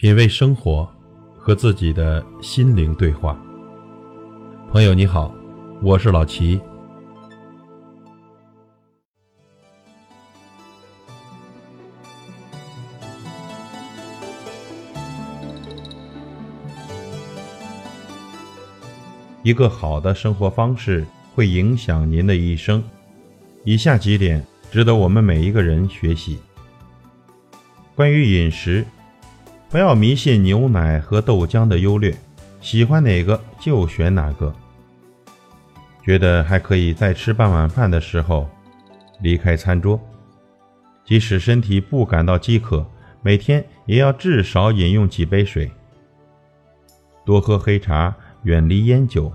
品味生活，和自己的心灵对话。朋友你好，我是老齐。一个好的生活方式会影响您的一生。以下几点值得我们每一个人学习。关于饮食。不要迷信牛奶和豆浆的优劣，喜欢哪个就选哪个。觉得还可以在吃半碗饭的时候离开餐桌，即使身体不感到饥渴，每天也要至少饮用几杯水。多喝黑茶，远离烟酒。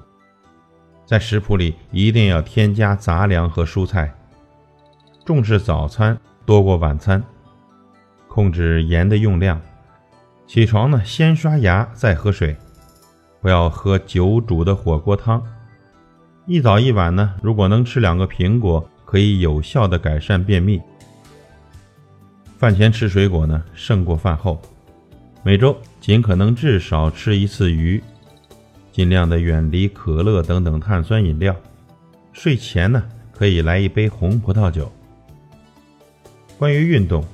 在食谱里一定要添加杂粮和蔬菜，重视早餐多过晚餐，控制盐的用量。起床呢，先刷牙再喝水，不要喝久煮的火锅汤。一早一晚呢，如果能吃两个苹果，可以有效的改善便秘。饭前吃水果呢，胜过饭后。每周尽可能至少吃一次鱼，尽量的远离可乐等等碳酸饮料。睡前呢，可以来一杯红葡萄酒。关于运动。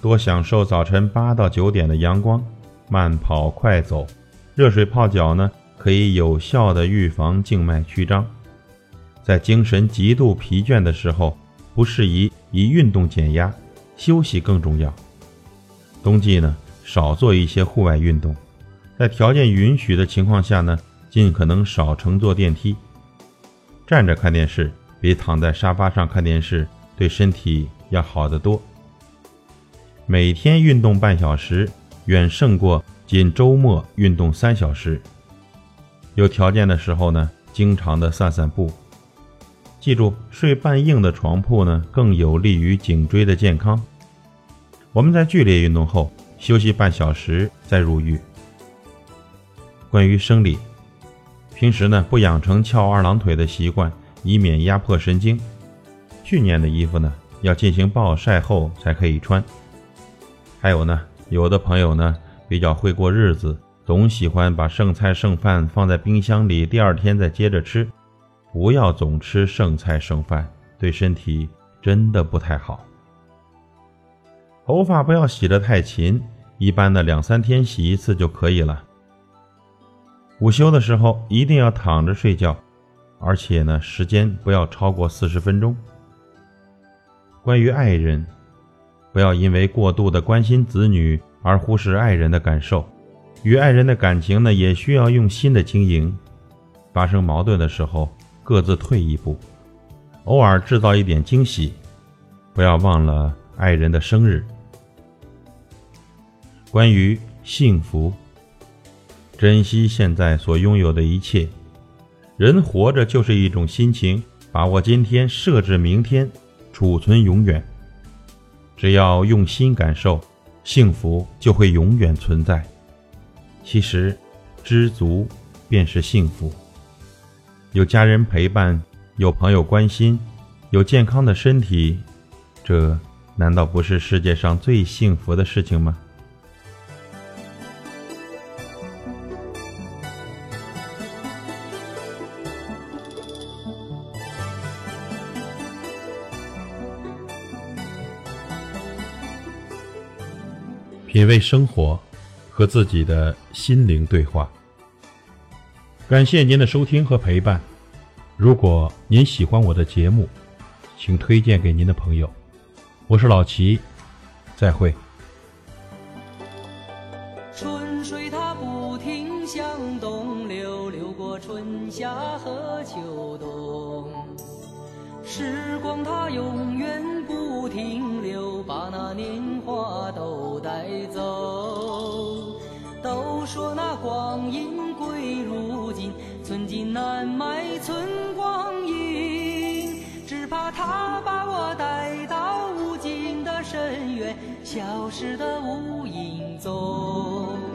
多享受早晨八到九点的阳光，慢跑、快走、热水泡脚呢，可以有效的预防静脉曲张。在精神极度疲倦的时候，不适宜以运动减压，休息更重要。冬季呢，少做一些户外运动，在条件允许的情况下呢，尽可能少乘坐电梯。站着看电视比躺在沙发上看电视对身体要好得多。每天运动半小时，远胜过仅周末运动三小时。有条件的时候呢，经常的散散步。记住，睡半硬的床铺呢，更有利于颈椎的健康。我们在剧烈运动后休息半小时再入浴。关于生理，平时呢不养成翘二郎腿的习惯，以免压迫神经。去年的衣服呢，要进行暴晒后才可以穿。还有呢，有的朋友呢比较会过日子，总喜欢把剩菜剩饭放在冰箱里，第二天再接着吃。不要总吃剩菜剩饭，对身体真的不太好。头发不要洗得太勤，一般的两三天洗一次就可以了。午休的时候一定要躺着睡觉，而且呢时间不要超过四十分钟。关于爱人。不要因为过度的关心子女而忽视爱人的感受，与爱人的感情呢也需要用心的经营。发生矛盾的时候，各自退一步，偶尔制造一点惊喜，不要忘了爱人的生日。关于幸福，珍惜现在所拥有的一切。人活着就是一种心情，把握今天，设置明天，储存永远。只要用心感受，幸福就会永远存在。其实，知足便是幸福。有家人陪伴，有朋友关心，有健康的身体，这难道不是世界上最幸福的事情吗？品味生活，和自己的心灵对话。感谢您的收听和陪伴。如果您喜欢我的节目，请推荐给您的朋友。我是老齐，再会。春水它不停向东流，流过春夏和秋冬。时光它永远不停留，把那年华都。带走，都说那光阴归如金，寸金难买寸光阴。只怕他把我带到无尽的深渊，消失的无影踪。